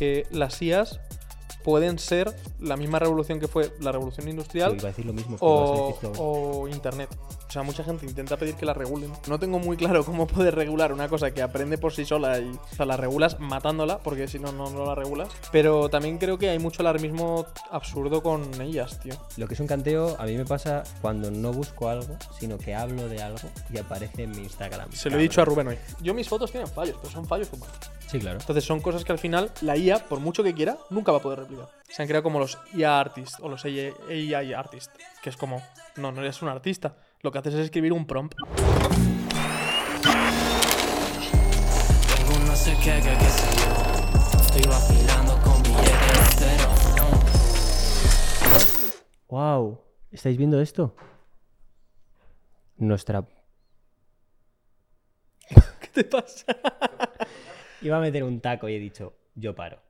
que las IAS pueden ser la misma revolución que fue la revolución industrial Sí, decir lo mismo. o Internet. O sea, mucha gente intenta pedir que la regulen. No tengo muy claro cómo poder regular una cosa que aprende por sí sola y o sea, la regulas matándola, porque si no, no, no la regulas. Pero también creo que hay mucho alarmismo absurdo con ellas, tío. Lo que es un canteo, a mí me pasa cuando no busco algo, sino que hablo de algo y aparece en mi Instagram. Se lo he dicho a Rubén hoy. Yo mis fotos tienen fallos, pero son fallos humanos. Sí, claro. Entonces son cosas que al final la IA, por mucho que quiera, nunca va a poder Se han creado como los IA artists o los AI artists, que es como, no, no eres un artista. Lo que haces es escribir un prompt. Tengo no sé qué, que qué sé yo. Estoy vacilando con billetes de cero. ¡Wow! ¿Estáis viendo esto? Nuestra. ¿Qué te pasa? Iba a meter un taco y he dicho, yo paro.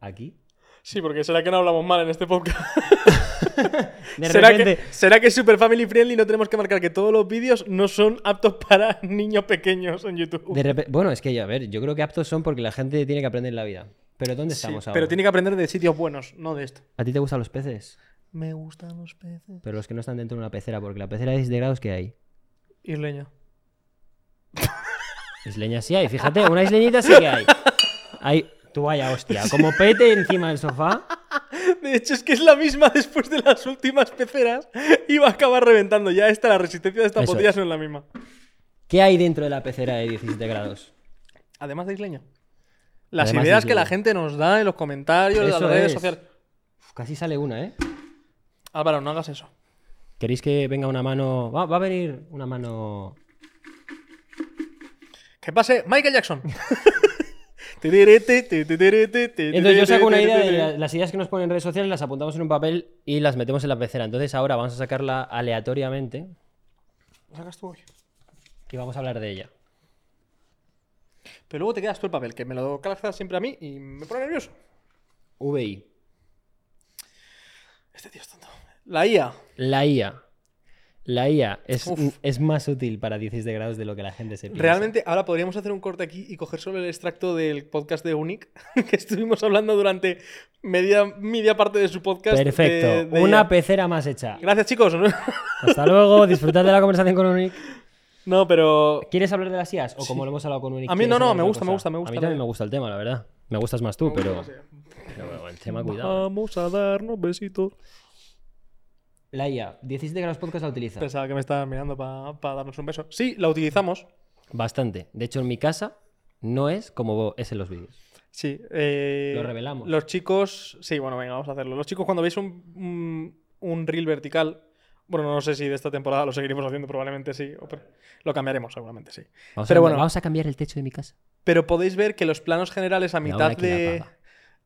Aquí. Sí, porque será que no hablamos mal en este podcast. De ¿Será, repente. que, ¿Será que es super family friendly y no tenemos que marcar que todos los vídeos no son aptos para niños pequeños en YouTube? de Bueno, es que, a ver, yo creo que aptos son porque la gente tiene que aprender la vida. Pero ¿dónde Sí, estamos ahora? pero tiene que aprender de sitios buenos, no de esto. ¿A ti te gustan los peces? Me gustan los peces. Pero los que no están dentro de una pecera, porque la pecera de 10 grados que hay. Isleña. Isleña sí hay, fíjate, una isleñita sí que hay. Hay. Tú vaya, hostia, como pete encima del sofá. De hecho, es que es la misma después de las últimas peceras va a acabar reventando. Ya esta, la resistencia de estas Eso botellas es. no es la misma. ¿Qué hay dentro de la pecera de 17 grados? Además de isleña. Las Además de ideas que la isleña. gente nos da en los comentarios de las redes es. sociales. Uf, casi sale una, ¿eh? Álvaro, no hagas eso. ¿Queréis que venga una mano? Va, va a venir una mano. Que pase Michael Jackson. Entonces yo saco una idea de la- las ideas que nos ponen en redes sociales, las apuntamos en un papel y las metemos en la pecera. Entonces ahora vamos a sacarla aleatoriamente Sacas tú hoy. y vamos a hablar de ella. Pero luego te quedas tú el papel, que me lo calzas siempre a mí y me pone nervioso. VI. Este tío es tonto. La IA. La IA. La IA es, es más útil para 16 grados de lo que la gente se piensa. Realmente, ahora podríamos hacer un corte aquí y coger solo el extracto del podcast de Unic, que estuvimos hablando durante media, media parte de su podcast. Perfecto. de- de Una IA. pecera más hecha. Gracias, chicos. Hasta luego. Disfrutad de la conversación con Unic. no, pero. ¿Quieres hablar de las IAs? O como lo hemos hablado con Unic. A mí ¿quieres no, no, me gusta, me cosa? gusta, me gusta A mí también me gusta el tema, la verdad. Me gustas más tú, pero. Pero bueno, el tema, cuidado. Vamos a darnos besitos. La IA. 17 grados podcast la utiliza. Pensaba que me estabas mirando para darnos un beso. Sí, la utilizamos. Bastante. De hecho, en mi casa no es como es en los vídeos. Sí. eh, Lo revelamos. Los chicos. Sí, bueno, venga, vamos a hacerlo. Los chicos, cuando veis un, un, un reel vertical. Bueno, no sé si de esta temporada lo seguiremos haciendo, probablemente sí. o Lo cambiaremos, seguramente sí. Vamos, Pero a, bueno. vamos a cambiar el techo de mi casa. Pero podéis ver que los planos generales a mitad ahora, ¿quién la de.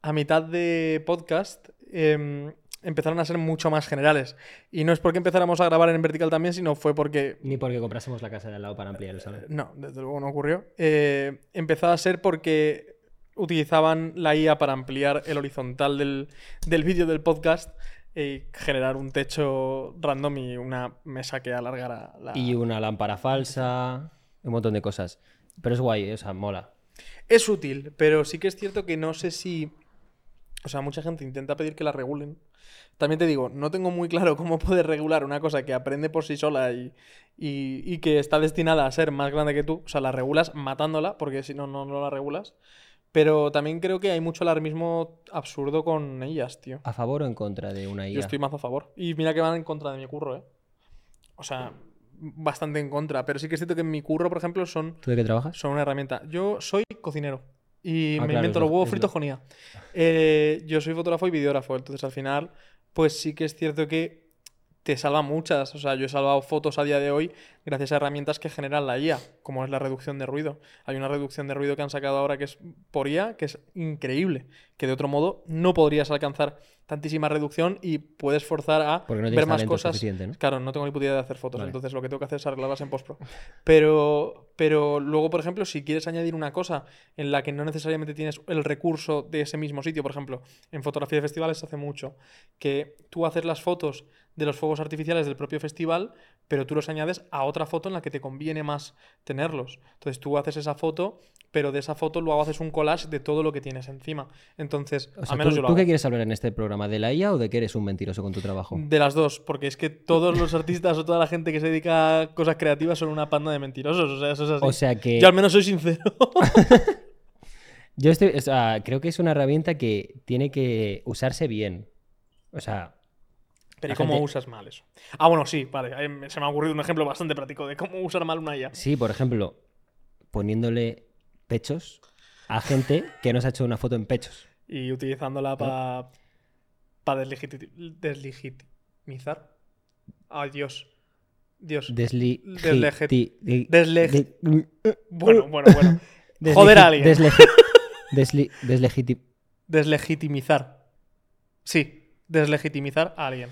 A mitad de podcast. em, empezaron a ser mucho más generales. Y no es porque empezáramos a grabar en vertical también, sino fue porque Ni porque comprásemos la casa de al lado para ampliar el salón. No, desde luego no ocurrió. Eh, empezó a ser porque utilizaban la IA para ampliar el horizontal del, del vídeo del podcast y generar un techo random y una mesa que alargara la... Y una lámpara falsa, un montón de cosas. Pero es guay, ¿eh? o sea, mola. Es útil, pero sí que es cierto que no sé si... O sea, mucha gente intenta pedir que la regulen. También te digo, no tengo muy claro cómo poder regular una cosa que aprende por sí sola y, y- y que está destinada a ser más grande que tú. O sea, la regulas matándola, porque si no, no, no la regulas. Pero también creo que hay mucho alarmismo absurdo con ellas, tío. ¿A favor o en contra de una IA? Yo estoy más a favor. Y mira que van en contra de mi curro, ¿eh? O sea, bastante en contra. Pero sí que es cierto que en mi curro, por ejemplo, son ¿Tú de qué trabajas? son una herramienta. Yo soy cocinero y Ah, me claro, invento los lo- huevos es fritos con IA. Eh, yo soy fotógrafo y videógrafo, entonces al final, pues sí que es cierto que te salva muchas. O sea, yo he salvado fotos a día de hoy gracias a herramientas que generan la IA, como es la reducción de ruido. Hay una reducción de ruido que han sacado ahora que es por IA, que es increíble, que de otro modo no podrías alcanzar tantísima reducción y puedes forzar a no ver más cosas. Claro, no tengo ni puta idea de hacer fotos, Vale. entonces lo que tengo que hacer es arreglarlas en postpro. Pero, pero luego, por ejemplo, si quieres añadir una cosa en la que no necesariamente tienes el recurso de ese mismo sitio, por ejemplo, en fotografía de festivales se hace mucho, que tú haces las fotos de los fuegos artificiales del propio festival, pero tú los añades a otra foto en la que te conviene más tenerlos. Entonces tú haces esa foto, pero de esa foto luego haces un collage de todo lo que tienes encima. Entonces, O sea, al menos ¿tú, yo lo tú qué quieres hablar en este programa? ¿De la IA o de que eres un mentiroso con tu trabajo? De las dos, porque es que todos los artistas o toda la gente que se dedica a cosas creativas son una panda de mentirosos. O sea, eso es así. O sea que Yo al menos soy sincero. yo estoy, o sea, creo que es una herramienta que tiene que usarse bien. O sea, Pero ¿y cómo gente- usas mal eso? Ah, bueno, sí, vale. me- Se me ha ocurrido un ejemplo bastante práctico de cómo usar mal una IA. sí, por ejemplo, poniéndole pechos a gente que no se ha hecho una foto en pechos. Y utilizándola para para deslegitimizar. Ay, Dios. Dios. Desli... Di- Bueno, bueno, bueno. Joder a alguien. Deslegitimizar. Sí, deslegitimizar a alguien.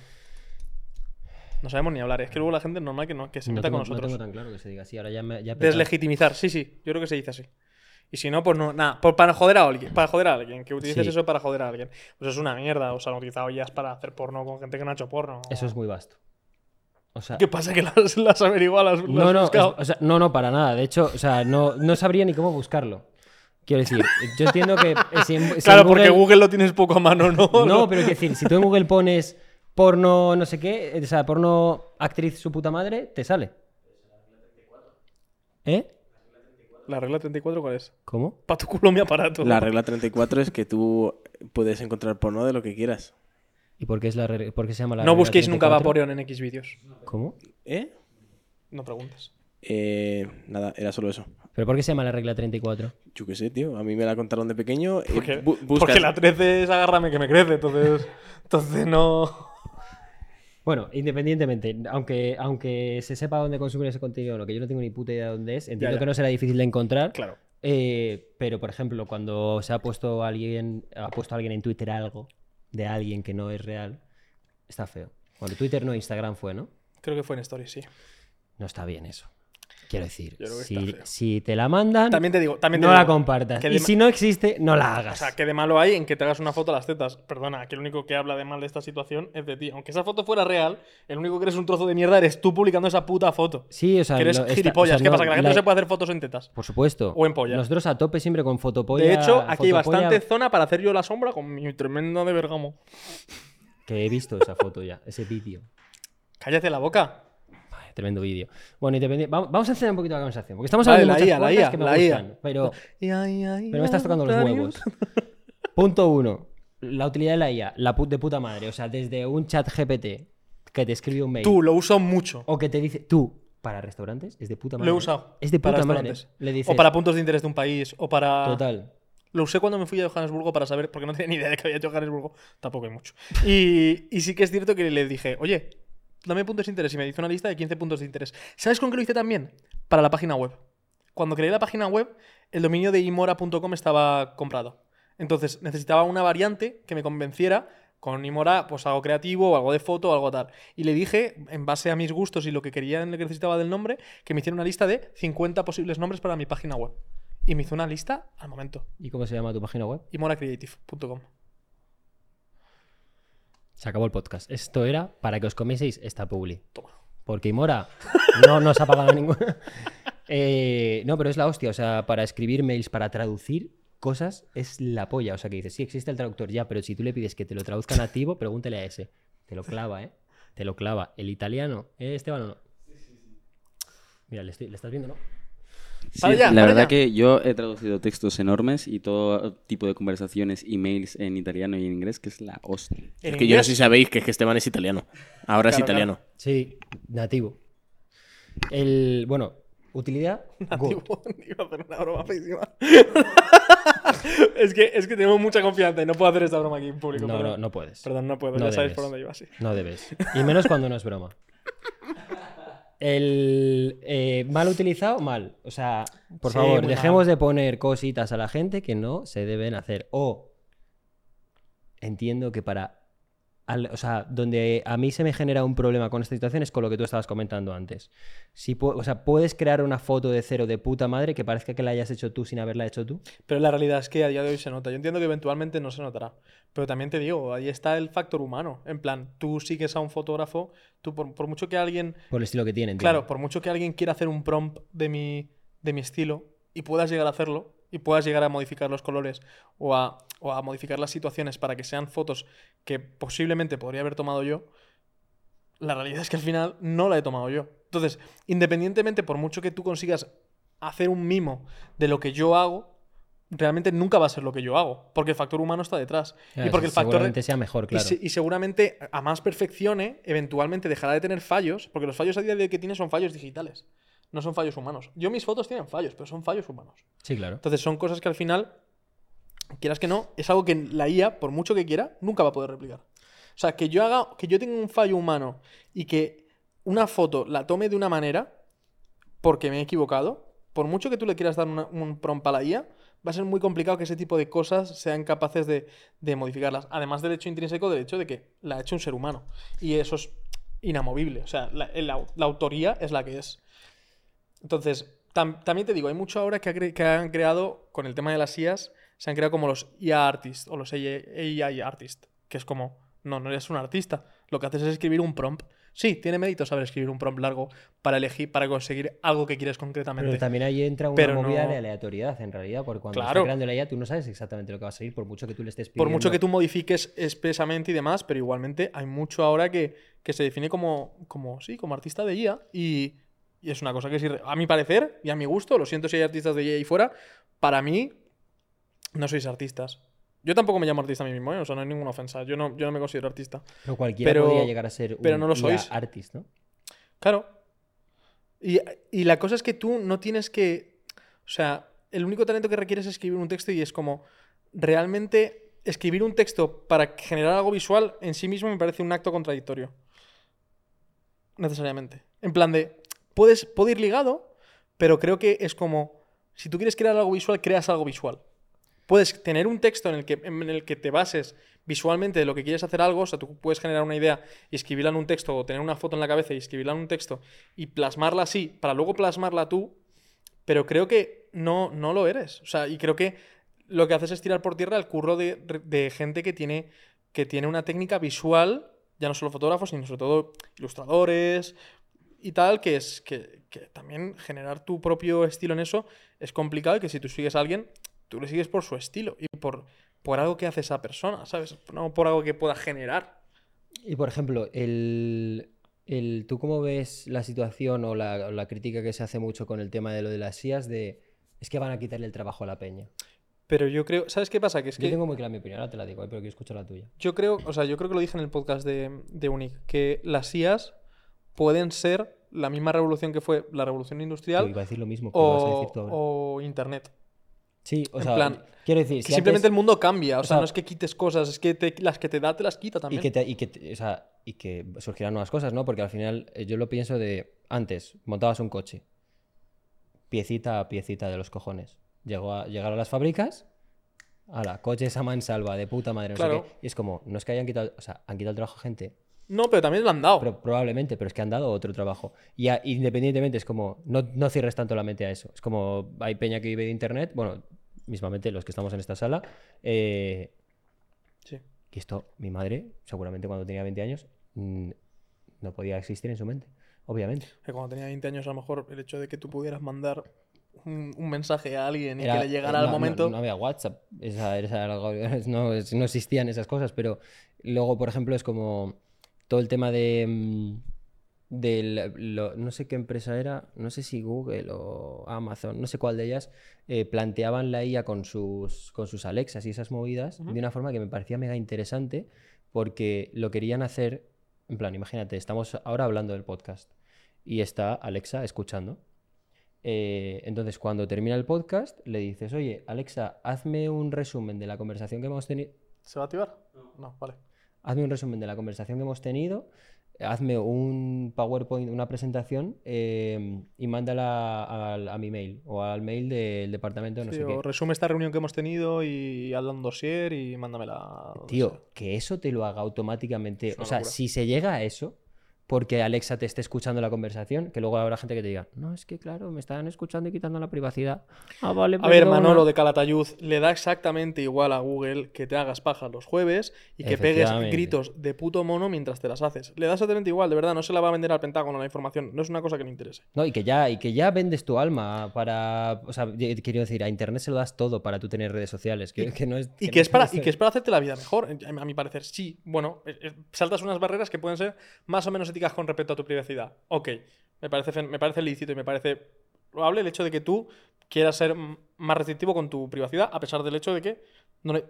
No sabemos ni hablar. Es que luego la gente es normal que, no, que se No meta tengo, con no nosotros. tengo tan claro que se diga así. Ahora ya me ya he petado. Deslegitimizar, sí, sí. Yo creo que se dice así. Y si no, pues no, nada. por- para joder a alguien. Para joder a alguien. Que utilices Sí. eso para joder a alguien. Pues es una mierda. O sea, han utilizado ya para hacer porno con gente que no ha hecho porno. Eso es muy vasto. O sea, ¿Qué pasa? Que las, las averiguado, las, las no, no, buscado. es- o sea, no, no, para nada. De hecho, o sea, no, no sabría ni cómo buscarlo. Quiero decir, yo entiendo que eh, si en, si en claro, porque Google lo tienes poco a mano, ¿no? No, pero quiero decir, si tú en Google pones porno no sé qué, eh, o sea, porno actriz su puta madre, te sale. ¿Eh? ¿La regla 34 cuál es? ¿Cómo? Pa' tu culo mi aparato. La regla 34 es que tú puedes encontrar porno de lo que quieras. ¿Y por qué, es la re- por qué se llama la no regla busquéis nunca 34? Vaporeon en X vídeos. ¿Cómo? ¿Eh? No preguntes. Eh, Nada, era solo eso. ¿Pero por qué se llama la regla 34? Yo qué sé, tío. A mí me la contaron de pequeño. eh, Porque, bu- buscas- porque la 13 es agárrame que me crece, entonces. Entonces no. Bueno, independientemente, aunque, aunque se sepa dónde consumir ese contenido, lo que yo no tengo ni puta idea de dónde es, entiendo ya. que no será difícil de encontrar. Claro. Eh, pero, por ejemplo, cuando se ha puesto alguien, ha puesto alguien en Twitter algo de alguien que no es real, está feo. Cuando Twitter no, Instagram fue, ¿no? Creo que fue en Story, sí. No está bien eso. Quiero decir, si, te la mandan, También te digo, también te no la compartas. que Y si no existe, no la O hagas. sea, que de malo hay en que te hagas una foto a las tetas. Perdona, que el único que habla de mal de esta situación es de ti. Aunque esa foto fuera real, el único que eres un trozo de mierda eres tú publicando esa puta foto. sí, o sea, que eres lo- gilipollas. o sea, ¿Qué no, pasa? Que la gente la- no se puede hacer fotos en tetas. Por supuesto. O en polla. Nosotros a tope siempre con fotopolla. De hecho, aquí hay bastante zona para hacer yo la sombra con mi tremendo de Bergamo. Que he visto esa foto ya, ese vídeo. Cállate la boca. Tremendo vídeo. Bueno, independiente. Vamos, vamos a hacer un poquito la conversación. Porque estamos hablando la de muchas IA, la IA, que me la gustan. Pero, Ia, pero me estás tocando los huevos. Punto uno. La utilidad de la IA. La de puta madre. O sea, desde un chat GPT que te escribe un mail. Tú, lo uso mucho. O que te dice. Tú, para restaurantes, es de puta madre. Lo he usado. Es de para puta madre. restaurantes. Le dices. O para puntos de interés de un país. O para. Total. Lo usé cuando me fui a Johannesburgo para saber, porque no tenía ni idea de que había hecho Johannesburgo. Tampoco hay mucho. Y, y sí que es cierto que le dije, oye, dame puntos de interés. Y me hizo una lista de 15 puntos de interés. ¿Sabes con qué lo hice también? Para la página web. Cuando creé la página web, el dominio de imora.com estaba comprado. Entonces necesitaba una variante que me convenciera. Con Imora, pues algo creativo, o algo de foto, o algo tal. Y le dije, en base a mis gustos y lo que quería, lo que necesitaba del nombre, que me hiciera una lista de 50 posibles nombres para mi página web. Y me hizo una lista al momento ¿Y cómo se llama tu página web? imoracreative.com. Se acabó el podcast. Esto era para que os comieseis esta publi. Porque Imora no nos ha pagado ninguna. Eh, no, pero es la hostia. O sea, para escribir mails, para traducir cosas, es la polla. O sea, que dices, sí, existe el traductor ya, pero si tú le pides que te lo traduzca nativo, pregúntele a ese. Te lo clava, ¿eh? Te lo clava. ¿El italiano? ¿Eh, Esteban o no? Mira, le, estoy- le estás viendo, ¿no? Sí, Para allá, la para verdad allá. que yo he traducido textos enormes y todo tipo de conversaciones, emails en italiano y en inglés, que es la hostia. Es que yo no sé si sabéis que es que Esteban es italiano. Ahora es Claro, italiano. Sí, nativo. El, bueno, utilidad. God. nativo, iba a hacer una broma feísima. es, que, es que tengo mucha confianza y no puedo hacer esta broma aquí en público. No, perdón. no, no puedes. Perdón, no puedo, No ya sabéis por dónde iba, sí. No debes. Y menos cuando no es broma. El eh, mal utilizado, mal. O sea, por Sí, favor, dejemos mal. de poner cositas a la gente que no se deben hacer. O entiendo que para al- o sea, donde a mí se me genera un problema con esta situación es con lo que tú estabas comentando antes. Si o sea, puedes crear una foto de cero de puta madre que parezca que la hayas hecho tú sin haberla hecho tú. Pero la realidad es que a día de hoy se nota. Yo entiendo que eventualmente no se notará. Pero también te digo, ahí está el factor humano. En plan, tú sigues a un fotógrafo, tú por, por mucho que alguien Por el estilo que tienen. Claro, por mucho que alguien quiera hacer un prompt de mi, de mi estilo y puedas llegar a hacerlo y puedas llegar a modificar los colores o a, o a modificar las situaciones para que sean fotos que posiblemente podría haber tomado yo, la realidad es que al final no la he tomado yo. Entonces, independientemente, por mucho que tú consigas hacer un mimo de lo que yo hago, realmente nunca va a ser lo que yo hago, porque el factor humano está detrás. y porque el factor... Seguramente sea mejor, Y, claro. se- y seguramente a más perfeccione, eventualmente dejará de tener fallos, porque los fallos a día de hoy que tiene son fallos digitales, no son fallos humanos. Yo mis fotos tienen fallos, pero son fallos humanos. Sí, claro. Entonces son cosas que al final, quieras que no, es algo que la IA, por mucho que quiera, nunca va a poder replicar. O sea, que yo haga, que yo tenga un fallo humano y que una foto la tome de una manera porque me he equivocado, por mucho que tú le quieras dar una- un prompt a la IA, va a ser muy complicado que ese tipo de cosas sean capaces de, de modificarlas. Además del hecho intrínseco del hecho de que la ha hecho un ser humano. Y eso es inamovible. O sea, la, la autoría es la que es. Entonces, tam- también te digo, hay mucho ahora que, ha que han creado, con el tema de las IAs, se han creado como los IA artists o los AI artists, que es como, no, no eres un artista, lo que haces es escribir un prompt. Sí, tiene mérito saber escribir un prompt largo para elegir, para conseguir algo que quieres concretamente. Pero también ahí entra una Pero movida no- de aleatoriedad, en realidad, porque cuando Claro. está creando la IA tú no sabes exactamente lo que va a salir, por mucho que tú le estés pidiendo. Por mucho que tú modifiques expresamente y demás, pero igualmente hay mucho ahora que, que se define como, como, sí, como artista de IA y, y es una cosa que irre- a mi parecer y a mi gusto, lo siento si hay artistas de ahí fuera, para mí no sois artistas. Yo tampoco me llamo artista a mí mismo, ¿eh? o sea, no hay ninguna ofensa. Yo no, yo no me considero artista. Pero cualquiera pero- podría llegar a ser un pero no lo sois. artist, ¿no? Claro. Y, y la cosa es que tú no tienes que. O sea, el único talento que requieres es escribir un texto y es como. Realmente, escribir un texto para generar algo visual en sí mismo me parece un acto contradictorio. Necesariamente. En plan de. Puedes, puede ir ligado, pero creo que es como. Si tú quieres crear algo visual, creas algo visual. Puedes tener un texto en el que, en el que te bases visualmente de lo que quieres hacer algo, o sea, tú puedes generar una idea y escribirla en un texto, o tener una foto en la cabeza y escribirla en un texto y plasmarla así, para luego plasmarla tú, pero creo que no, no lo eres. O sea, y creo que lo que haces es tirar por tierra el curro de, de gente que tiene, que tiene una técnica visual, ya no solo fotógrafos, sino sobre todo ilustradores y tal, que es que, que también generar tu propio estilo en eso es complicado y que si tú sigues a alguien, tú le sigues por su estilo y por, por algo que hace esa persona, ¿sabes? No por algo que pueda generar. Y por ejemplo, el, el- ¿tú cómo ves la situación o la, la crítica que se hace mucho con el tema de lo de las IAs de es que van a quitarle el trabajo a la peña? Pero yo creo, ¿sabes qué pasa? Que es Yo que tengo muy clara mi opinión, ahora te la digo, eh, pero quiero escuchar la tuya. yo creo, o sea, yo creo que lo dije en el podcast de, de Unic, que las IAs pueden ser la misma revolución que fue la revolución Yo industrial iba a decir lo mismo que vas a decir o, tú ahora. o Internet. Sí, o en sea, plan, quiero decir, Que si simplemente antes- el mundo cambia, o, o sea, sea- no es que quites cosas, es que te- las que te da te las quita Y también. que, te- y, que, te- o sea, y que surgirán nuevas cosas, ¿no? Porque al final eh, yo lo pienso de antes, montabas un coche, piecita a piecita de los cojones. Llegó a, llegaron a las fábricas, la coche esa mansalva de puta madre, no sé Claro. qué. Y es como, no es que hayan quitado, o sea, han quitado el trabajo a gente, No, pero también lo han dado. pero probablemente, pero es que han dado otro trabajo. Y a- independientemente es como, no, no cierres tanto la mente a eso. Es como, hay peña que vive de internet, bueno, mismamente los que estamos en esta sala, eh, Sí. y esto, mi madre, seguramente cuando tenía 20 años, mm, no podía existir en su mente, obviamente. Que cuando tenía 20 años, a lo mejor el hecho de que tú pudieras mandar un, un mensaje a alguien y Era- que le llegara al no- no- momento. No, había WhatsApp, esa- esa no, no existían esas cosas, pero luego, por ejemplo, es como todo el tema de... mm, del- lo- no sé qué empresa era, no sé si Google o Amazon, no sé cuál de ellas, eh, planteaban la IA con sus, con sus Alexas y esas movidas de una forma que me parecía mega interesante porque lo querían hacer, en plan, imagínate, estamos ahora hablando del podcast y está Alexa escuchando. Eh, entonces, cuando termina el podcast, le dices, oye, Alexa, hazme un resumen de la conversación que hemos tenido. ¿Se va a activar? No, vale. Hazme un resumen de la conversación que hemos tenido, hazme un PowerPoint, una presentación eh, y mándala al- a, mi mail o al mail del departamento de no Sí, sé o qué. resume esta reunión que hemos tenido y hazla un dossier y mándamela. sea. Tío, que eso te lo haga automáticamente. O sea, locura. si se llega a eso, porque Alexa te esté escuchando la conversación, que luego habrá gente que te diga, no, es que claro, me están escuchando y quitando la privacidad. Ah, vale, A ver, perdona". Manolo de Calatayud, le da exactamente igual a Google que te hagas pajas los jueves y que pegues gritos de puto mono mientras te las haces. Le da exactamente igual, de verdad, no se la va a vender al Pentágono la información, no es una cosa que le interese. No, y que ya, y que ya vendes tu alma para. O sea, ye- quiero decir, a internet se lo das todo para tú tener redes sociales. Que, que no es, Y no que, es para, y que es para hacerte la vida mejor, a mi parecer. Sí, bueno, eh, eh, saltas unas barreras que pueden ser más o menos con respecto a tu privacidad. Ok, me parece, me parece lícito y me parece probable el hecho de que tú quieras ser más restrictivo con tu privacidad, a pesar del hecho de que, no le-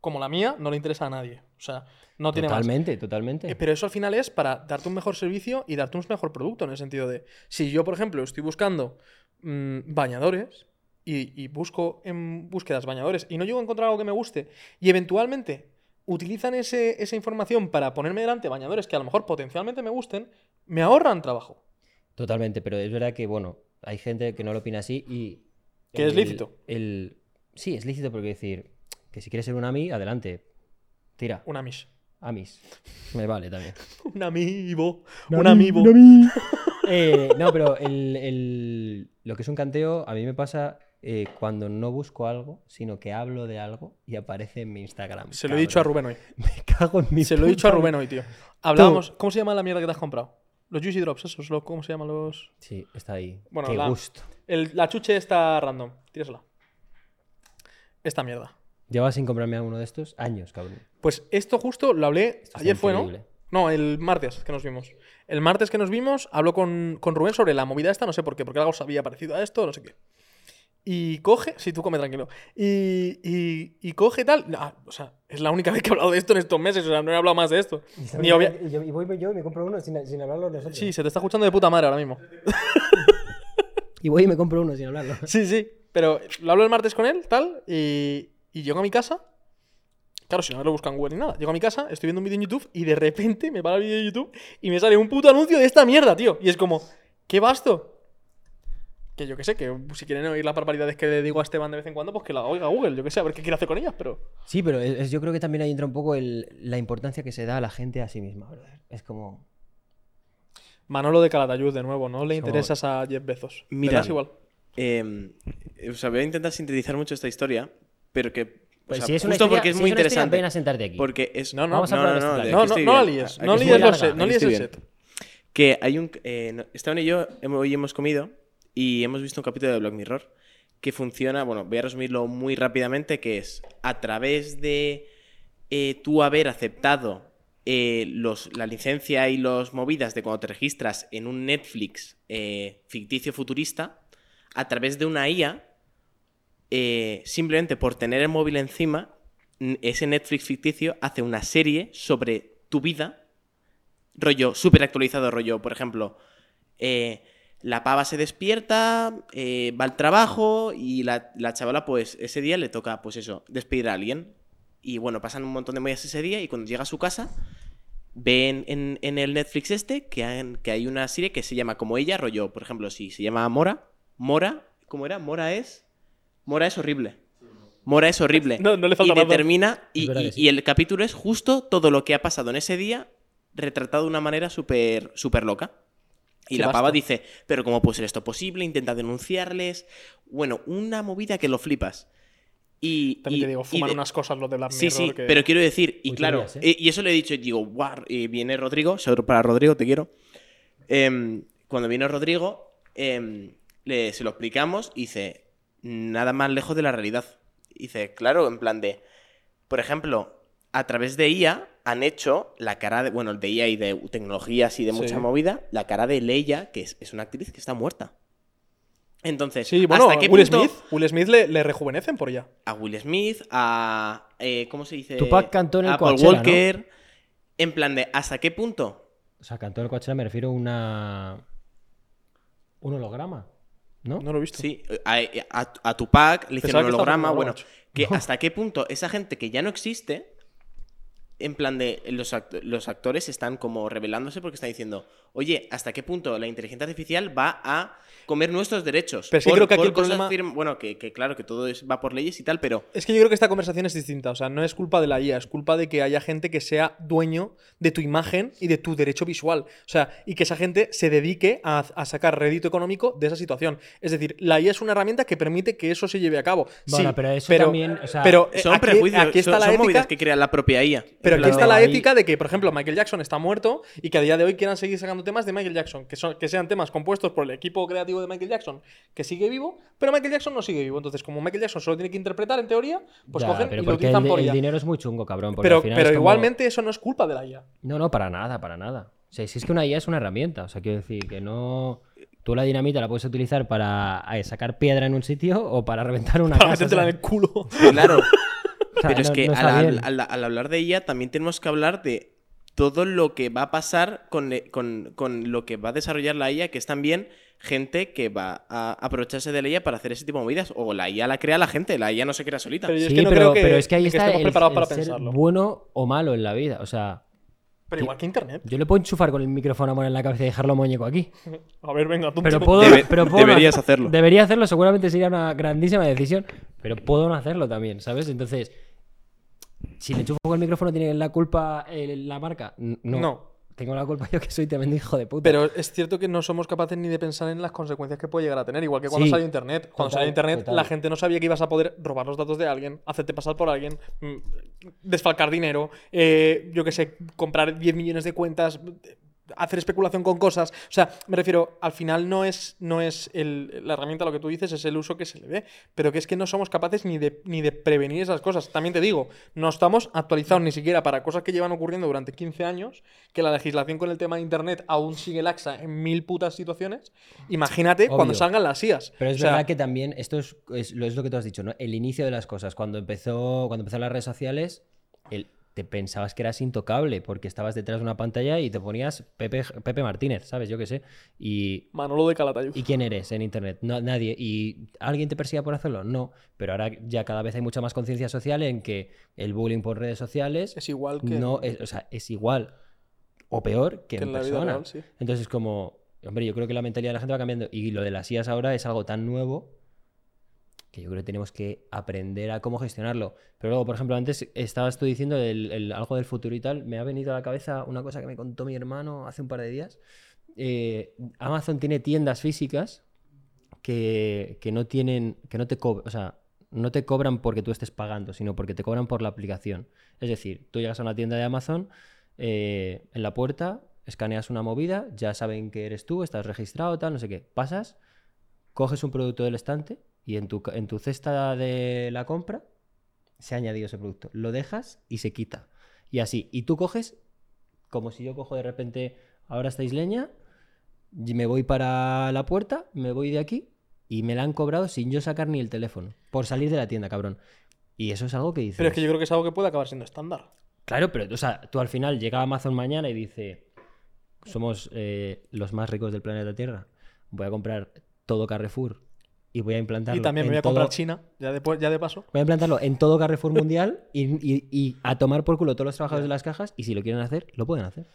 como la mía, no le interesa a nadie. O sea, no tiene más. Totalmente, totalmente. Eh, Pero eso al final es para darte un mejor servicio y darte un mejor producto, en el sentido de, si yo, por ejemplo, estoy buscando mm, bañadores y, y busco en búsquedas bañadores y no llego a encontrar algo que me guste y eventualmente utilizan ese- esa información para ponerme delante bañadores que a lo mejor potencialmente me gusten, me ahorran trabajo. Totalmente, pero es verdad que, bueno, hay gente que no lo opina así y. Que es lícito. El... Sí, es lícito porque decir que si quieres ser un AMI, adelante. Tira. Un amish. Amis. Me vale también. Un amiibo. Un amiibo. Eh, no, pero el, el- lo que es un canteo, a mí me pasa eh, cuando no busco algo, sino que hablo de algo y aparece en mi Instagram. Se lo he dicho a. Rubén hoy. Me cago en mi Se lo he dicho a Rubén hoy, tío. Hablábamos. ¿Cómo se llama la mierda que te has comprado? Los Juicy Drops, esos. lo- ¿Cómo se llaman los.? Sí, está ahí. Bueno, Qué la- gusto. El- la chuche está random. Tírasela. Esta mierda. Llevaba sin comprarme alguno de estos años, cabrón. Pues esto justo lo hablé. Esto ayer fue, ¿no? No, el martes que nos vimos. El martes que nos vimos, habló con, con Rubén sobre la movida esta, no sé por qué, porque algo se había parecido a esto, no sé qué. Y coge. Sí, tú come tranquilo. Y, y, y coge tal. ah, o sea, es la única vez que he hablado de esto en estos meses, o sea, no he hablado más de esto. Ni obvia- Y, voy yo y me compro uno sin, hablarlo nosotros. Sí, se te está escuchando de puta madre ahora mismo. Y voy y me compro uno sin hablarlo. Sí, sí. Pero lo hablo el martes con él, tal, y, y llego a mi casa. Claro, si no lo buscan en Google ni nada. Llego a mi casa, estoy viendo un vídeo en YouTube y de repente me para el vídeo de YouTube y me sale un puto anuncio de esta mierda, tío. Y es como, ¿qué basto? Que yo qué sé, que si quieren oír las barbaridades que le digo a Esteban de vez en cuando, pues que la oiga Google, yo qué sé, a ver qué quiere hacer con ellas, pero. Sí, pero es- yo creo que también ahí entra un poco el- la importancia que se da a la gente a sí misma, brother. Es como... Manolo de Calatayud, de nuevo, no le interesas a Jeff Bezos. Me Mira, das igual. Eh, o sea, voy a intentar sintetizar mucho esta historia, pero que. o Pues sea, si es una justo historia- porque es si muy es una historia, interesante. ven a sentarte aquí. Porque es. No, no, Vamos a no, probar no. No, no, no la bien. líes. No líes los set, no líes el set. Que hay un. Eh, no- Esteban y yo hoy hemos comido y hemos visto un capítulo de Black Mirror que funciona. Bueno, voy a resumirlo muy rápidamente: que es a través de eh, tú haber aceptado eh, los, la licencia y los movidas de cuando te registras en un Netflix eh, ficticio futurista, a través de una IA, eh, simplemente por tener el móvil encima, ese Netflix ficticio hace una serie sobre tu vida, rollo súper actualizado, rollo, por ejemplo, eh, la pava se despierta, eh, va al trabajo y la, la chavala, pues ese día le toca, pues eso, despedir a alguien. Y bueno, pasan un montón de movidas ese día y cuando llega a su casa, ve en, en- en el Netflix este que, han- que hay una serie que se llama como ella, rollo, por ejemplo, si se llama Mora, Mora, ¿cómo era? Mora es... Mora es horrible. Mora es horrible. No, no le falta y ¿no? determina, y, y- sí. y el capítulo es justo todo lo que ha pasado en ese día, retratado de una manera súper súper loca. Y la pava dice, pero ¿cómo puede ser esto posible? Intenta denunciarles. Bueno, una movida que lo flipas. Y, También y- te digo, y fuman de- unas cosas los de Black Sí, Mirror sí, que- pero quiero decir, y Muy claro, ¿eh? eh, y eso le he dicho, digo, guau, y viene Rodrigo, para Rodrigo, te quiero. Em, cuando viene Rodrigo, em, le, se lo explicamos y dice, nada más lejos de la realidad. Dice, claro, en plan de, por ejemplo, a través de IA han hecho la cara de, bueno, de IA y de tecnologías y de Sí. mucha movida, la cara de Leia, que es, es una actriz que está muerta. Entonces, Sí, bueno, ¿hasta qué Will punto Smith. Will Smith le, le rejuvenecen por ella. a Will Smith, a. eh, ¿Cómo se dice? Tupac cantó en el a Paul Coachella, ¿no? Walker. En plan de, ¿hasta qué punto? O sea, cantó el Coachella me refiero a una... Un holograma, ¿no? No lo he visto. Sí, a, a- a Tupac le hicieron un holograma. Bueno, que hasta qué punto esa gente que ya no existe en plan de los, los actores están como revelándose porque están diciendo, oye, ¿hasta qué punto la inteligencia artificial va a comer nuestros derechos? Pero es que creo que aquí el cosas problema- firm- Bueno, que, que claro, que todo es- va por leyes y tal, pero Es que yo creo que esta conversación es distinta. O sea, no es culpa de la IA, es culpa de que haya gente que sea dueño de tu imagen y de tu derecho visual. O sea, y que esa gente se dedique a, a sacar rédito económico de esa situación. Es decir, la IA es una herramienta que permite que eso se lleve a cabo. Bueno, sí, pero eso también, o sea, pero, eh, son aquí, prejuicios, aquí está son, la son ética. movidas que crea la propia IA. Pero aquí está la ética de que, por ejemplo, Michael Jackson está muerto y que a día de hoy quieran seguir sacando temas de Michael Jackson, que, son, que sean temas compuestos por el equipo creativo de Michael Jackson, que sigue vivo, pero Michael Jackson no sigue vivo. Entonces, como Michael Jackson solo tiene que interpretar en teoría, pues Ya, cogen pero y lo el, utilizan di- por el IA. dinero es muy chungo, cabrón. Pero, al final pero es como- igualmente eso no es culpa de la IA. No, no, para nada, para nada. O sea, si es que una IA es una herramienta. O sea, quiero decir que no. Tú la dinamita la puedes utilizar para eh, sacar piedra en un sitio o para reventar una Para casa. metértela en el culo. Claro. O sea, Pero es que no al, al- bien. al- al hablar de ella también tenemos que hablar de todo lo que va a pasar con, eh, con- con lo que va a desarrollar la IA, que es también gente que va a aprovecharse de la IA para hacer ese tipo de movidas. O la IA la crea la gente, la IA no se crea solita. Pero yo es Sí, que no pero, creo que, pero es que ahí que está el, el para ser pensarlo. bueno o malo en la vida. O sea, Pero igual que Internet. yo le puedo enchufar con el micrófono a Mona en la cabeza y dejarlo muñeco aquí. A ver, venga, tú. Pero puedo, Debe- pero puedo deberías no- hacerlo. Debería hacerlo, seguramente sería una grandísima decisión, pero puedo no hacerlo también, ¿sabes? Entonces, si le enchufo con el micrófono, ¿tiene la culpa eh, la marca? No. No. Tengo la culpa yo que soy tremendo hijo de puta. Pero es cierto que no somos capaces ni de pensar en las consecuencias que puede llegar a tener. Igual que cuando Sí. salió Internet. Cuando Total, salió Internet, total. la gente no sabía que ibas a poder robar los datos de alguien, hacerte pasar por alguien, mm, desfalcar dinero, eh, yo qué sé, comprar 10 millones de cuentas, hacer especulación con cosas. O sea, me refiero, al final no es, no es el- la herramienta lo que tú dices, es el uso que se le dé. Pero que es que no somos capaces ni de, ni de prevenir esas cosas. También te digo, no estamos actualizados ni siquiera para cosas que llevan ocurriendo durante 15 años, que la legislación con el tema de Internet aún sigue laxa en mil putas situaciones. Imagínate cuando salgan las IAS. Pero es O sea, verdad que también esto es, es lo, es lo que tú has dicho, ¿no? El inicio de las cosas. Cuando empezó, cuando empezaron las redes sociales, el- te pensabas que eras intocable porque estabas detrás de una pantalla y te ponías Pepe, Pepe Martínez, ¿sabes? Yo qué sé. Y Manolo de Calatayud. ¿Y quién eres en internet? No, nadie. ¿Y alguien te persigue por hacerlo? No. Pero ahora ya cada vez hay mucha más conciencia social en que el bullying por redes sociales Es igual que. no es, o sea, es igual o peor que, Que en en la vida persona. real, sí. Entonces, como, hombre, yo creo que la mentalidad de la gente va cambiando. Y lo de las IAS ahora es algo tan nuevo que yo creo que tenemos que aprender a cómo gestionarlo. Pero luego, por ejemplo, antes estabas tú diciendo algo del futuro y tal. Me ha venido a la cabeza una cosa que me contó mi hermano hace un par de días. Eh, Amazon tiene tiendas físicas que, que no tienen, que no te cobran, o sea, no te cobran porque tú estés pagando, sino porque te cobran por la aplicación. Es decir, tú llegas a una tienda de Amazon, eh, en la puerta, escaneas una movida, ya saben que eres tú, estás registrado, tal, no sé qué. Pasas, coges un producto del estante y en tu, en tu cesta de la compra se ha añadido ese producto. Lo dejas y se quita. Y así. Y tú coges, como si yo cojo de repente, ahora estáis leña, y me voy para la puerta, me voy de aquí y me la han cobrado sin yo sacar ni el teléfono. Por salir de la tienda, cabrón. Y eso es algo que dices. Pero es que yo creo que es algo que puede acabar siendo estándar. Claro, pero, o sea, tú al final llega a Amazon mañana y dice, somos eh, los más ricos del planeta Tierra, voy a comprar todo Carrefour y voy a implantarlo. Y también me voy a comprar China, ya de, ya de paso. Voy a implantarlo en todo Carrefour mundial y, y- y a tomar por culo todos los trabajadores de las cajas y si lo quieren hacer, lo pueden hacer.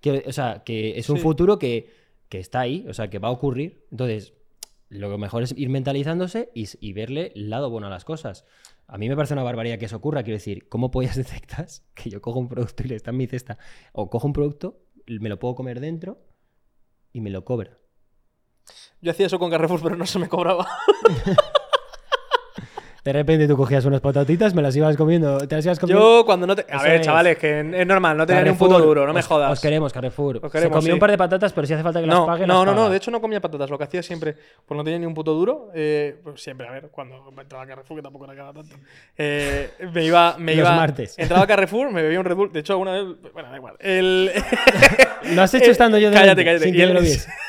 Que- o sea, que es un Sí. futuro que, que está ahí, o sea, que va a ocurrir. Entonces, lo mejor es ir mentalizándose y, y verle el lado bueno a las cosas. A mí me parece una barbaridad que eso ocurra. Quiero decir, ¿cómo pollas detectas que yo cojo un producto y le está en mi cesta? O cojo un producto, me lo puedo comer dentro y me lo cobra. Yo hacía eso con Carrefour, pero no se me cobraba. De repente tú cogías unas patatitas, me las ibas comiendo, te las ibas comiendo. Yo cuando no te... A Eso ver, es. chavales, que es normal, no tenía ni un puto duro, no me os- jodas. Os queremos, Carrefour. Os Se queremos, comió sí. un par de patatas, pero si hace falta que las No, pague, no, las no, no, paga. de hecho no comía patatas, lo que hacía siempre, pues no tenía ni un puto duro, eh, pues siempre, a ver, cuando entraba a Carrefour, que tampoco era cada tanto, eh, me iba, me Los iba, martes. entraba a Carrefour, me bebía un Red Bull, de hecho alguna vez, bueno, da igual, el... Lo has hecho estando yo delante, Cállate, cállate. sin Y que el- lo viese.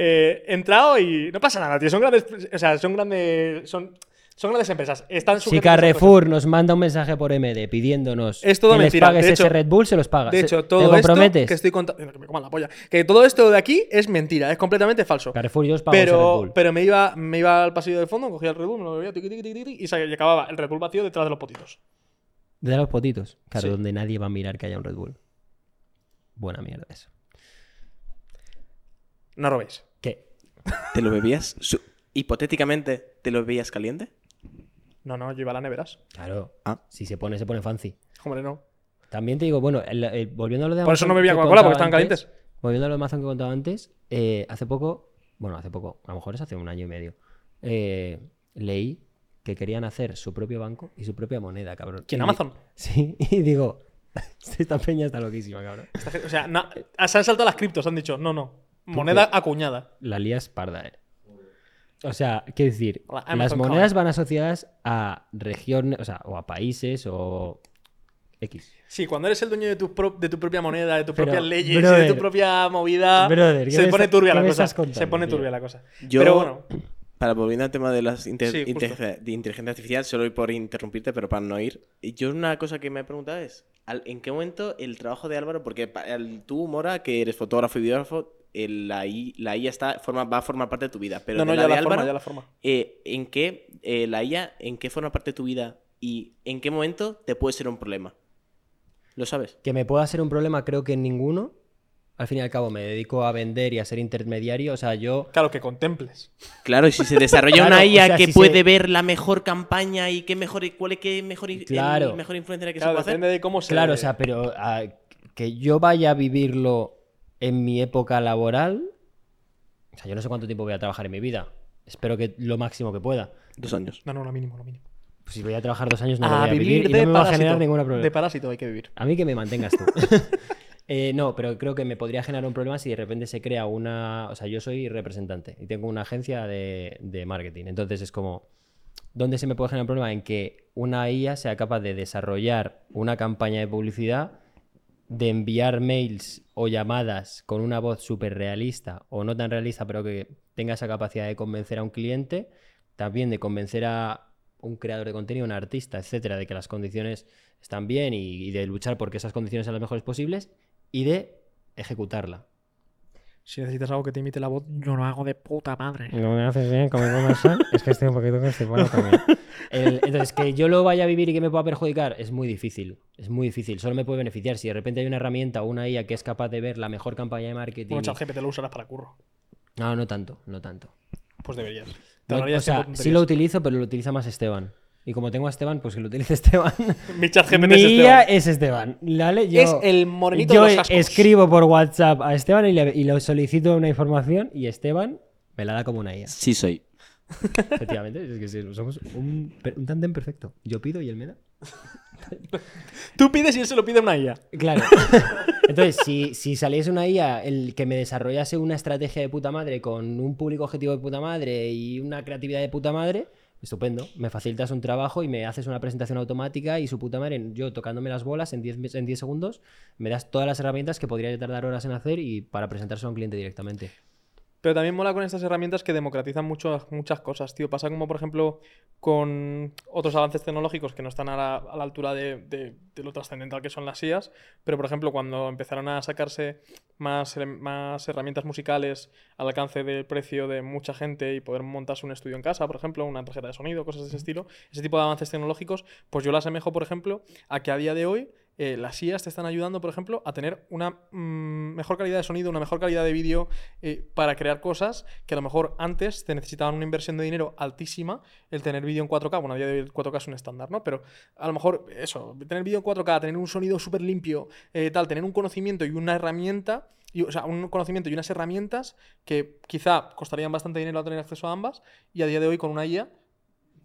eh, he entrado y no pasa nada, tío, son grandes, o sea, son grandes, son, son grandes empresas, están Si. Carrefour nos manda un mensaje por MD pidiéndonos Es todo que les mentira. pagues De ese hecho- Red Bull, se los pagas. De ¿Se- hecho, ¿Te todo esto comprometes? que estoy contando. Que me coman la polla. Que todo esto de aquí es mentira, es completamente falso. Carrefour yo os pago ese Red Pero, Bull. pero me, iba, me iba al pasillo del fondo, cogía el Red Bull, me lo bebía tiqui, tiqui, tiqui, tiqui, y, y acababa el Red Bull vacío detrás de los potitos. De los potitos. Claro, Sí. donde nadie va a mirar que haya un Red Bull. Buena mierda eso. No robéis. ¿Te lo bebías? Su- Hipotéticamente, ¿te lo bebías caliente? No, no, yo iba a la neveras. Claro. Ah. Si se pone, se pone fancy. Hombre, no. También te digo, bueno, el- el- volviendo a lo de Por eso no bebía Coca-Cola, porque contaba estaban antes, calientes. Volviendo a lo de Amazon que contaba antes, eh, hace poco, bueno, hace poco, a lo mejor es hace un año y medio, eh, leí que querían hacer su propio banco y su propia moneda, cabrón. ¿Quién, Y- Amazon? Sí, y digo, esta peña está loquísima, cabrón. Esta gente- O sea, na- se han saltado las criptos, han dicho, no, no. Moneda acuñada. La lías parda, eh. O sea, quiero decir, La las monedas van asociadas a regiones, o sea, o a países o X. Sí, cuando eres el dueño de tu, pro- de tu propia moneda, de tus Pero, propias leyes, de tu propia movida, brother, ¿qué se pone turbia la cosa. contando, se pone tío? turbia la cosa. Yo- Pero bueno, Para volviendo al tema de las inte- Sí, inteligencia, de inteligencia artificial, solo voy por interrumpirte, pero para no ir. Yo una cosa que me he preguntado es, ¿al- ¿en qué momento el trabajo de Álvaro, porque tú, Mora, que eres fotógrafo y videógrafo, el- la, I, la IA está, forma, va a formar parte de tu vida, pero no, no, la ya de la Álvaro, forma, ya la forma. eh, ¿en qué eh, la IA, en qué forma parte de tu vida y en qué momento te puede ser un problema? ¿Lo sabes? Que me pueda ser un problema, creo que en ninguno. Al fin y al cabo, me dedico a vender y a ser intermediario. O sea, yo. Claro, que contemples. Claro, y si se desarrolla Claro, una o IA sea, que si puede se- ver la mejor campaña y qué mejor, cuál es qué mejor, el Claro. mejor influencer que Claro, se puede hacer. depende de cómo se. Claro, o sea, pero ah, que yo vaya a vivirlo en mi época laboral. O sea, yo no sé cuánto tiempo voy a trabajar en mi vida. Espero que lo máximo que pueda. Dos años. No, no, lo mínimo, lo mínimo. Pues si voy a trabajar dos años, no a voy a vivir vivir y no me va a generar ningún problema. De parásito hay que vivir. A mí que me mantengas tú. Eh, no, pero creo que me podría generar un problema si de repente se crea una... O sea, yo soy representante y tengo una agencia de, de marketing. Entonces es como... ¿Dónde se me puede generar un problema? En que una IA sea capaz de desarrollar una campaña de publicidad, de enviar mails o llamadas con una voz súper realista o no tan realista, pero que tenga esa capacidad de convencer a un cliente, también de convencer a un creador de contenido, un artista, etcétera, de que las condiciones están bien y, de luchar porque esas condiciones sean las mejores posibles y de ejecutarla. Si necesitas algo que te imite la voz, yo lo hago de puta madre. No me haces bien con mi es que estoy un poquito constipado también. entonces, que yo lo vaya a vivir y que me pueda perjudicar es muy difícil. Es muy difícil. Solo me puede beneficiar si de repente hay una herramienta o una IA que es capaz de ver la mejor campaña de marketing. Bueno, ChatGPT lo usarás para curro. No, no tanto, no tanto. Pues deberías. Te No, o sea, sí lo utilizo, pero lo utiliza más Esteban. Y como tengo a Esteban, pues que lo utilice Esteban. Mi ChatGPT Mi es IA Esteban. es Esteban. ¿vale? Yo, Es el morenito yo de los cascos. escribo por WhatsApp a Esteban y le, y le solicito una información y Esteban me la da como una IA. Sí soy. Efectivamente, es que sí, somos un, un tándem perfecto. Yo pido y él me da. Tú pides y él se lo pide a una IA. Claro. Entonces, si, si saliese una IA el que me desarrollase una estrategia de puta madre con un público objetivo de puta madre y una creatividad de puta madre, estupendo. Me facilitas un trabajo y me haces una presentación automática y su puta madre, yo tocándome las bolas en 10, mes- en 10 segundos, me das todas las herramientas que podría tardar horas en hacer y para presentarse a un cliente directamente. Pero también mola con estas herramientas que democratizan mucho, muchas cosas, tío. Pasa como, por ejemplo, con otros avances tecnológicos que no están a la, a la altura de, de- de lo trascendental que son las IAs. Pero, por ejemplo, cuando empezaron a sacarse más, más herramientas musicales al alcance del precio de mucha gente y poder montarse un estudio en casa, por ejemplo, una tarjeta de sonido, cosas de ese estilo, ese tipo de avances tecnológicos, pues yo las asemejo, por ejemplo, a que a día de hoy eh, las IAs te están ayudando, por ejemplo, a tener una mm, mejor calidad de sonido, una mejor calidad de vídeo eh, para crear cosas que a lo mejor antes te necesitaban una inversión de dinero altísima el tener vídeo en 4K. Bueno, a día de hoy el 4K es un estándar, ¿no? Pero a lo mejor eso, tener vídeo en 4K, tener un sonido súper limpio, eh, tal, tener un conocimiento y una herramienta. O sea, un conocimiento y unas herramientas que quizá costarían bastante dinero tener acceso a ambas, y a día de hoy con una IA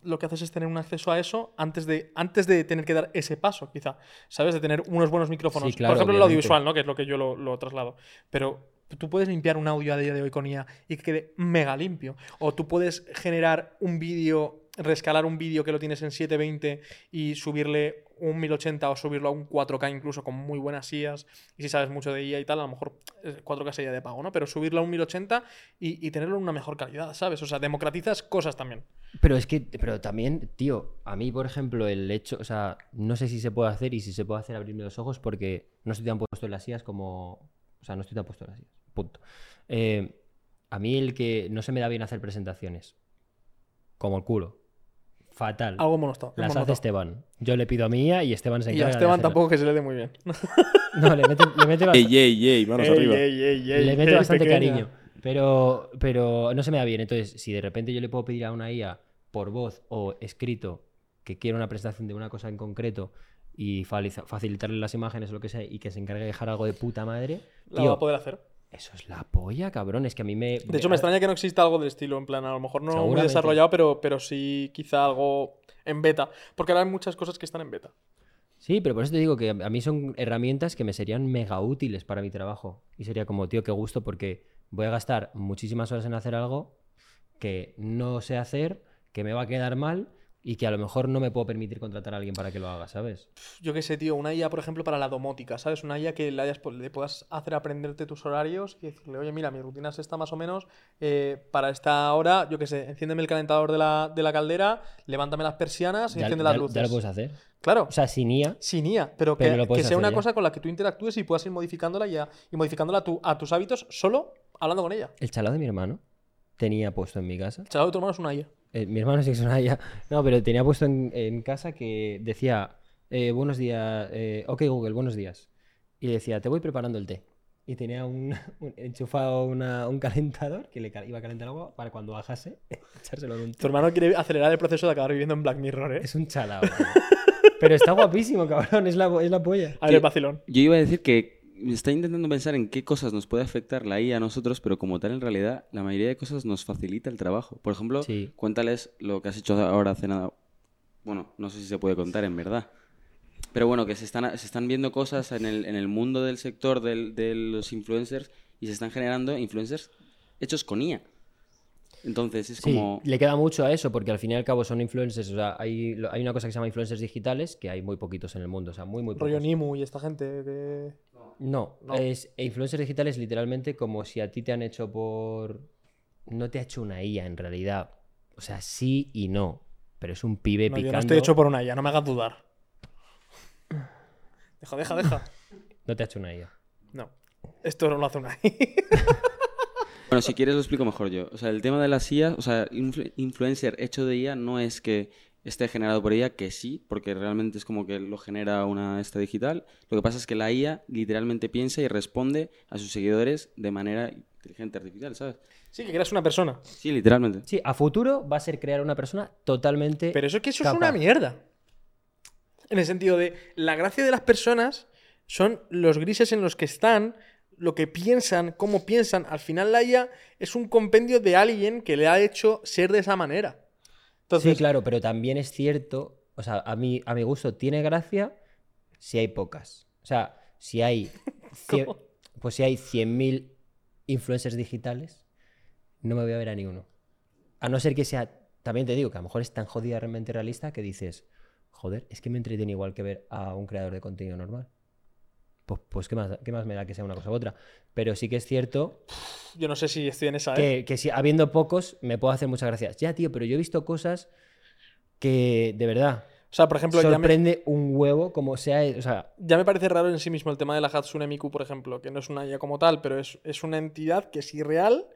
lo que haces es tener un acceso a eso antes de, antes de tener que dar ese paso, quizá. ¿Sabes? De tener unos buenos micrófonos. Sí, claro, Por ejemplo, el audiovisual, ¿no? Que es lo que yo lo, lo traslado. Pero tú puedes limpiar un audio a día de hoy con IA y que quede mega limpio. O tú puedes generar un vídeo, rescalar un vídeo que lo tienes en 720 y subirle un 1080 o subirlo a un 4K incluso con muy buenas IAs. Y si sabes mucho de IA y tal, a lo mejor eh, 4K sería de pago, ¿no? Pero subirlo a un 1080 y, y tenerlo en una mejor calidad, ¿sabes? O sea, democratizas cosas también. Pero es que, pero también, tío, a mí, por ejemplo, el hecho, o sea, no sé si se puede hacer y si se puede hacer abrirme los ojos porque no estoy tan puesto en las IAS como. O sea, no estoy tan puesto en las IAS. Punto. Eh, a mí el que no se me da bien hacer presentaciones. Como el culo. Fatal. Algo. Las hace Esteban. Yo le pido a mí y Esteban se Y encarga a de Esteban tampoco que se le dé muy bien. No, le mete, le mete bastante, ey, ey, manos Ey, arriba. ey, ey, ey, le mete ey, bastante pequeña. cariño. Pero, pero no se me da bien. Entonces, si de repente yo le puedo pedir a una IA por voz o escrito que quiera una presentación de una cosa en concreto y facilitarle las imágenes o lo que sea y que se encargue de dejar algo de puta madre, La tío, va a poder hacer. Eso es la polla, cabrón. Es que a mí me... De hecho, me extraña que no exista algo del estilo, en plan, a lo mejor no muy desarrollado, pero, pero sí quizá algo en beta. Porque ahora hay muchas cosas que están en beta. Sí, pero por eso te digo que a mí son herramientas que me serían mega útiles para mi trabajo. Y sería como, tío, qué gusto, porque voy a gastar muchísimas horas en hacer algo que no sé hacer, que me va a quedar mal y que a lo mejor no me puedo permitir contratar a alguien para que lo haga, ¿sabes? Yo qué sé, tío, una IA, por ejemplo, para la domótica, ¿sabes? Una IA que le, hayas, le puedas hacer aprenderte tus horarios y decirle, oye, mira, mi rutina es esta más o menos, eh, para esta hora, yo qué sé, enciéndeme el calentador de la, de la caldera, levántame las persianas y Ya, enciende ya- las luces. ya lo puedes hacer. Claro, O sea, sin IA, sin IA, pero que, Pero que sea una ya. cosa con la que tú interactúes y puedas ir modificándola y, a- y modificándola a, tu- a tus hábitos solo hablando con ella. el chalado de mi hermano tenía puesto en mi casa. De tu hermano es una IA. Eh, mi hermano sí que es una IA. No, pero tenía puesto en, en casa que decía, eh, buenos días, eh, ok Google, buenos días. Y decía, te voy preparando el té. Y tenía un, un- enchufado una- un calentador que le iba a calentar agua para cuando bajase echárselo en un té. Tu hermano quiere acelerar el proceso de acabar viviendo en Black Mirror, ¿eh? Es un chalao. pero está guapísimo, cabrón. Es la, es la polla. A ver, el vacilón. Yo iba a decir que está intentando pensar en qué cosas nos puede afectar la IA a nosotros, pero como tal, en realidad, la mayoría de cosas nos facilita el trabajo. Por ejemplo, Sí. cuéntales lo que has hecho ahora hace nada. Bueno, no sé si se puede contar en verdad. Pero bueno, que se están, se están viendo cosas en el, en el mundo del sector del- de los influencers y se están generando influencers hechos con IA. Entonces es Sí, como... le queda mucho a eso porque al fin y al cabo son influencers. O sea, hay, hay una cosa que se llama influencers digitales que hay muy poquitos en el mundo. O sea, muy, muy pocos. Rollo Nimu y esta gente que... No, No. es e influencers digitales literalmente como si a ti te han hecho por... No te ha hecho una IA en realidad. O sea, sí y no. Pero es un pibe No, yo no estoy hecho por una IA, no me hagas dudar. Deja, deja, deja. No te ha hecho una IA. No. Esto no lo hace una IA. Bueno, si quieres lo explico mejor yo. O sea, el tema de las IA, o sea, influ- influencer hecho de IA no es que esté generado por ella, que sí, porque realmente es como que lo genera una esta digital. Lo que pasa es que la IA literalmente piensa y responde a sus seguidores de manera inteligente artificial, ¿sabes? Sí, que creas una persona. Sí, literalmente. Sí, a futuro va a ser crear una persona totalmente. Pero eso es que eso es una mierda. En el sentido de, la gracia de las personas son los grises en los que están, lo que piensan, cómo piensan. Al final la IA es un compendio de alguien que le ha hecho ser de esa manera. Entonces, Sí, claro, pero también es cierto. O sea, a mí, a mi gusto tiene gracia si hay pocas. O sea, si hay. cien- pues si hay 100.000 influencers digitales, no me voy a ver a ni uno. A no ser que sea. También te digo que a lo mejor es tan jodidamente realista que dices, joder, es que me entretiene igual que ver a un creador de contenido normal. Pues, pues ¿qué, más, ¿qué más me da que sea una cosa u otra? Pero sí que es cierto yo no sé si estoy en esa, ¿eh? que, que si habiendo pocos me puedo hacer muchas gracias. Ya, tío, pero yo he visto cosas que de verdad O sea, por ejemplo, ya me, sorprende un huevo como sea. O sea, ya me parece raro en sí mismo el tema de la Hatsune Miku, por ejemplo, que no es una IA como tal, pero es, es una entidad que es irreal,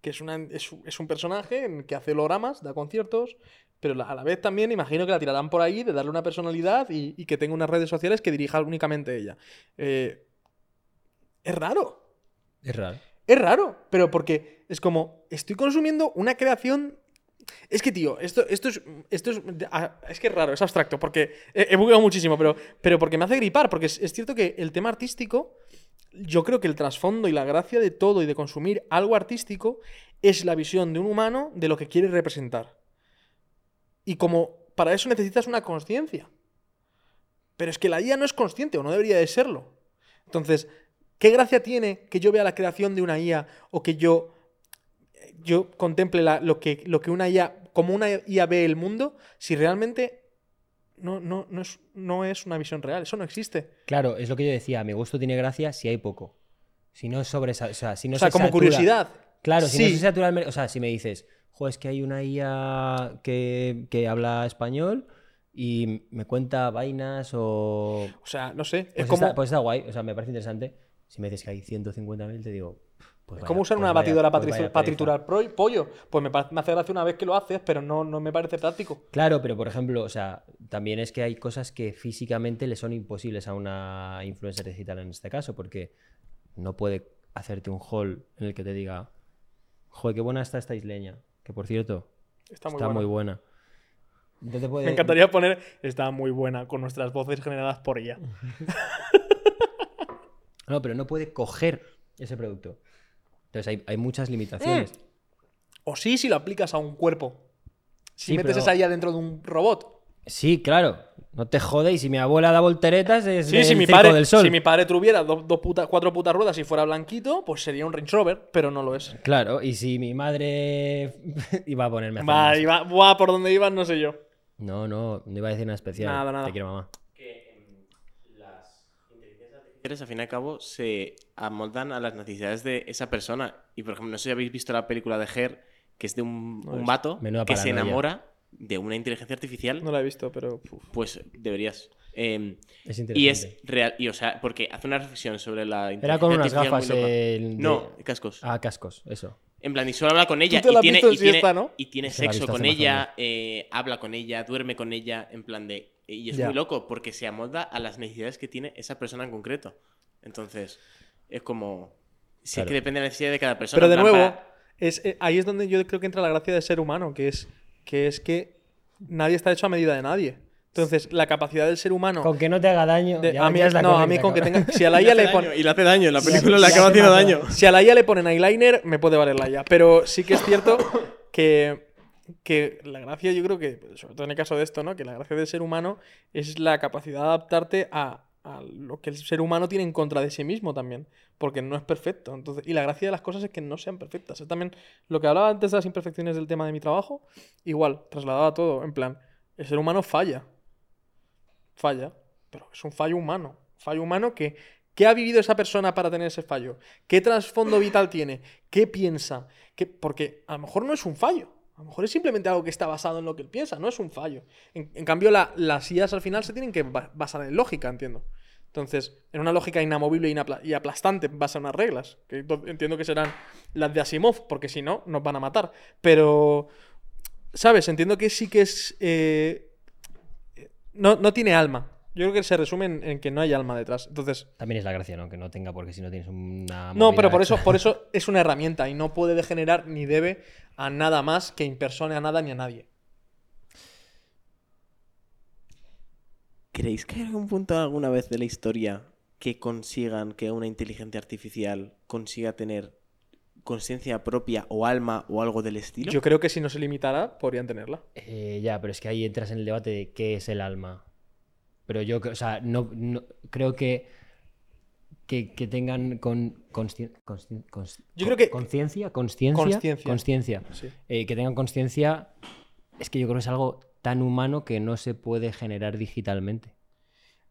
que es, una, es, un- es un personaje que hace hologramas, da conciertos, pero a la vez también imagino que la tirarán por ahí de darle una personalidad y, y que tenga unas redes sociales que dirija únicamente ella. Eh, es raro. es raro. Es raro, pero porque es como, estoy consumiendo una creación... Es que, tío, esto, esto es. Esto es, es que es raro, es abstracto, porque he, he bugueado muchísimo, pero, pero porque me hace gripar, porque es, es cierto que el tema artístico, yo creo que el trasfondo y la gracia de todo y de consumir algo artístico es la visión de un humano de lo que quiere representar. Y como para eso necesitas una conciencia. Pero es que la IA no es consciente o no debería de serlo. Entonces, ¿qué gracia tiene que yo vea la creación de una IA o que yo, yo contemple la- lo, que, lo que una IA, como una IA ve el mundo, si realmente no, no, no, es, no es una visión real? Eso no existe. Claro, es lo que yo decía. A mi gusto tiene gracia si hay poco. Si no sobre, o sea, si no o sea, se como satura- curiosidad. Claro, si no Sí. se satura el O sea, si me dices, jo, es que hay una IA que, que habla español y me cuenta vainas o. O sea, no sé. Pues, es como. está, pues está guay, o sea, me parece interesante. Si me dices que hay 150.000, te digo, Pues es vaya- como usar pues una vaya- batidora pues para, triturar pro- pollo. Pues me, me hace gracia una vez que lo haces, pero no, no me parece práctico. Claro, pero por ejemplo, o sea, también es que hay cosas que físicamente le son imposibles a una influencer digital en este caso, porque no puede hacerte un haul en el que te diga, joder, qué buena está esta isleña, que por cierto, Está muy está buena. muy buena. No te puede- Me encantaría poner, está muy buena, con nuestras voces generadas por ella. No, pero no puede coger ese producto. Entonces hay, hay muchas limitaciones. Mm. O sí, si lo aplicas a un cuerpo. Si Sí, metes pero- esa IA dentro de un robot. Sí, claro. No te jode y si mi abuela da volteretas es Sí, del si mi, Circo padre, del Sol. si mi padre tuviera dos, dos puta- cuatro putas ruedas y fuera blanquito, pues sería un Range Rover, pero no lo es. Claro, y si mi madre iba a ponerme a Va, iba, buah, por donde ibas, no sé yo. No, no, no iba a decir nada especial. Nada, nada. Te quiero, mamá. artificiales, al fin y al cabo, se amoldan a las necesidades de esa persona. Y, por ejemplo, no sé si habéis visto la película de Her, que es de un, No un vato Menuda que se enamora de una inteligencia artificial. No la he visto, pero. uf. Pues deberías. Eh, Es y interesante. es real. Y, o sea, porque hace una reflexión sobre la inteligencia Era con unas gafas. el de- No, cascos. Ah, cascos, eso. En plan, y solo habla con ella. te la y tiene, visto y en tiene, siesta, ¿no? y tiene Se la ha sexo con ella, eh, habla con ella, duerme con ella, en plan de. Y es Ya. muy loco porque se amolda a las necesidades que tiene esa persona en concreto. Entonces, es como. Sí, Claro. es que depende de la necesidad de cada persona. Pero de nuevo, para- es, eh, ahí es donde yo creo que entra la gracia del ser humano, que es, que es que nadie está hecho a medida de nadie. Entonces, la capacidad del ser humano. Con que no te haga daño. de- ya- a mí, es la no, a mí con que tenga. Si a la IA le le hace pone. daño, y le hace daño. La película le acaba haciendo daño. Si a la IA le ponen eyeliner, me puede valer la IA. Pero sí que es cierto que, que la gracia, yo creo que, sobre todo en el caso de esto, ¿no? Que la gracia del ser humano es la capacidad de adaptarte a, a lo que el ser humano tiene en contra de sí mismo también. Porque no es perfecto. Entonces, y la gracia de las cosas es que no sean perfectas. Es también lo que hablaba antes de las imperfecciones del tema de mi trabajo, igual, trasladado a todo. En plan, el ser humano falla. Falla. Pero es un fallo humano. Fallo humano que ¿Qué ha vivido esa persona para tener ese fallo? ¿Qué trasfondo vital tiene? ¿Qué piensa? ¿Qué- Porque a lo mejor no es un fallo. A lo mejor es simplemente algo que está basado en lo que él piensa, no es un fallo. En, cambio, la- las IAs al final se tienen que ba- basar en lógica, entiendo. Entonces, en una lógica inamovible y aplastante, base a unas reglas, que entiendo que serán las de Asimov, porque si no, nos van a matar. Pero, ¿sabes? Entiendo que sí que es... eh, no, no tiene alma. Yo creo que se resume en, en que no hay alma detrás. Entonces, También es la gracia, ¿no? Que no tenga, porque si no tienes una. no, pero por eso, por eso es una herramienta y no puede degenerar ni debe a nada más que impersone a nada ni a nadie. ¿Creéis que hay algún punto alguna vez de la historia que consigan que una inteligencia artificial consiga tener conciencia propia o alma o algo del estilo? Yo creo que si no se limitara, podrían tenerla. Eh, ya, pero es que ahí entras en el debate de qué es el alma. Pero yo, creo- o sea, no, no- creo que, que, que tengan con, conscien- conscien- cons- Yo creo que- conciencia, conciencia, Consciencia. conciencia. Sí. Eh, que tengan conciencia, es que yo creo que es algo tan humano que no se puede generar digitalmente.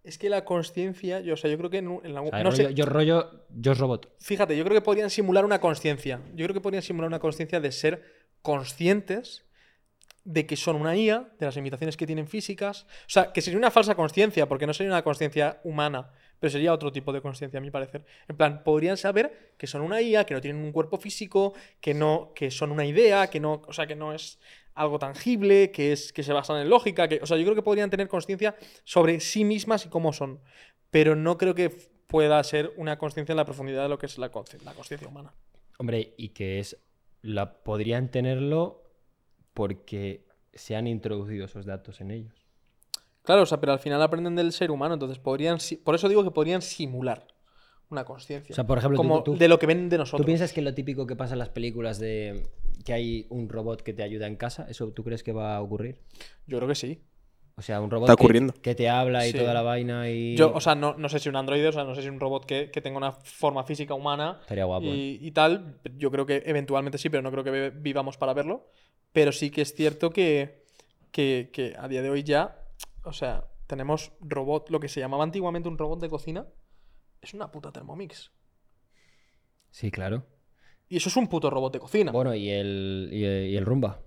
Es que la consciencia, yo, o sea, yo creo que en, en la- O sea, no rollo- sé, yo rollo, yo es robot. fíjate, yo creo que podrían simular una consciencia. Yo creo que podrían simular una consciencia de ser conscientes de que son una IA, de las limitaciones que tienen físicas. O sea, que sería una falsa conciencia, porque no sería una conciencia humana, pero sería otro tipo de conciencia, a mi parecer. En plan, podrían saber que son una IA, que no tienen un cuerpo físico, que no, que son una idea, que no, o sea, que no es algo tangible, que es que se basan en lógica, que, o sea, yo creo que podrían tener conciencia sobre sí mismas y cómo son, pero no creo que pueda ser una conciencia en la profundidad de lo que es la la conciencia humana. Hombre, y que es. La, podrían tenerlo porque se han introducido esos datos en ellos. Claro, o sea, pero al final aprenden del ser humano, entonces podrían, por eso digo que podrían simular una conciencia. O sea, por ejemplo, como tú- de lo que ven de nosotros. ¿Tú piensas que lo típico que pasa en las películas de que hay un robot que te ayuda en casa, eso tú crees que va a ocurrir? Yo creo que sí. O sea, un robot Está que- ocurriendo. Que, te habla y Sí. toda la vaina y... Yo, o sea, no, no sé si un androide, o sea, no sé si un robot que, que tenga una forma física humana Estaría guapo. ¿eh? y, y tal. Yo creo que eventualmente sí, pero no creo que vivamos para verlo. Pero sí que es cierto que, que, que a día de hoy ya, o sea, tenemos robot, lo que se llamaba antiguamente un robot de cocina, es una puta Thermomix. Sí, claro. Y eso es un puto robot de cocina, Bueno, y el, y el, y el Rumba.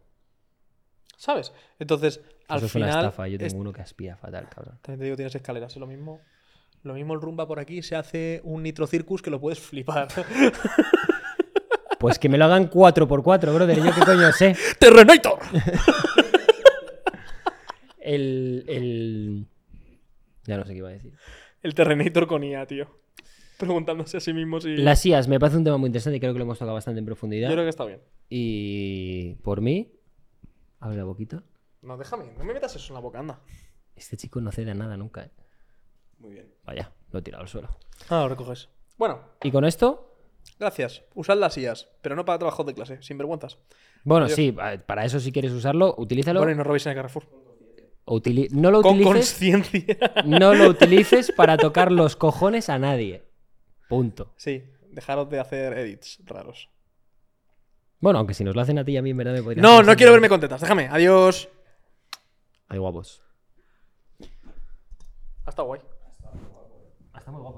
¿sabes? Entonces, al Eso es final... una estafa. Yo tengo es- uno que aspira fatal, cabrón. También te digo, tienes escaleras. Es lo mismo. Lo mismo el rumba por aquí se hace un Nitro Circus que lo puedes flipar. Pues que me lo hagan 4x4, brother. Yo qué coño sé. ¡Terrenator! El, el... Ya no sé qué iba a decir. El Terrenator con IA, tío. Preguntándose a sí mismo si. Las IAS me parece un tema muy interesante y creo que lo hemos tocado bastante en profundidad. Yo creo que está bien. Y por mí, abre la boquita. No, déjame, no me metas eso en la boca, anda. Este chico no cede a nada nunca. ¿eh? Muy bien. Vaya, lo he tirado al suelo. Ah, lo recoges. Bueno, Y con esto, gracias. Usad las IAS, pero no para trabajos de clase, sin vergüenzas. bueno, Adiós. sí, para eso si quieres usarlo, utilízalo. Bueno, y no robéis en el Carrefour. utili- no lo Con utilices. conciencia. No lo utilices para tocar los cojones a nadie. Punto. sí, dejaros de hacer edits raros. Bueno, aunque si nos lo hacen a ti y a mí, en verdad me podría No, no quiero verme con tetas. Déjame. Adiós. Ay, guapos. Hasta guay. Está muy guapo.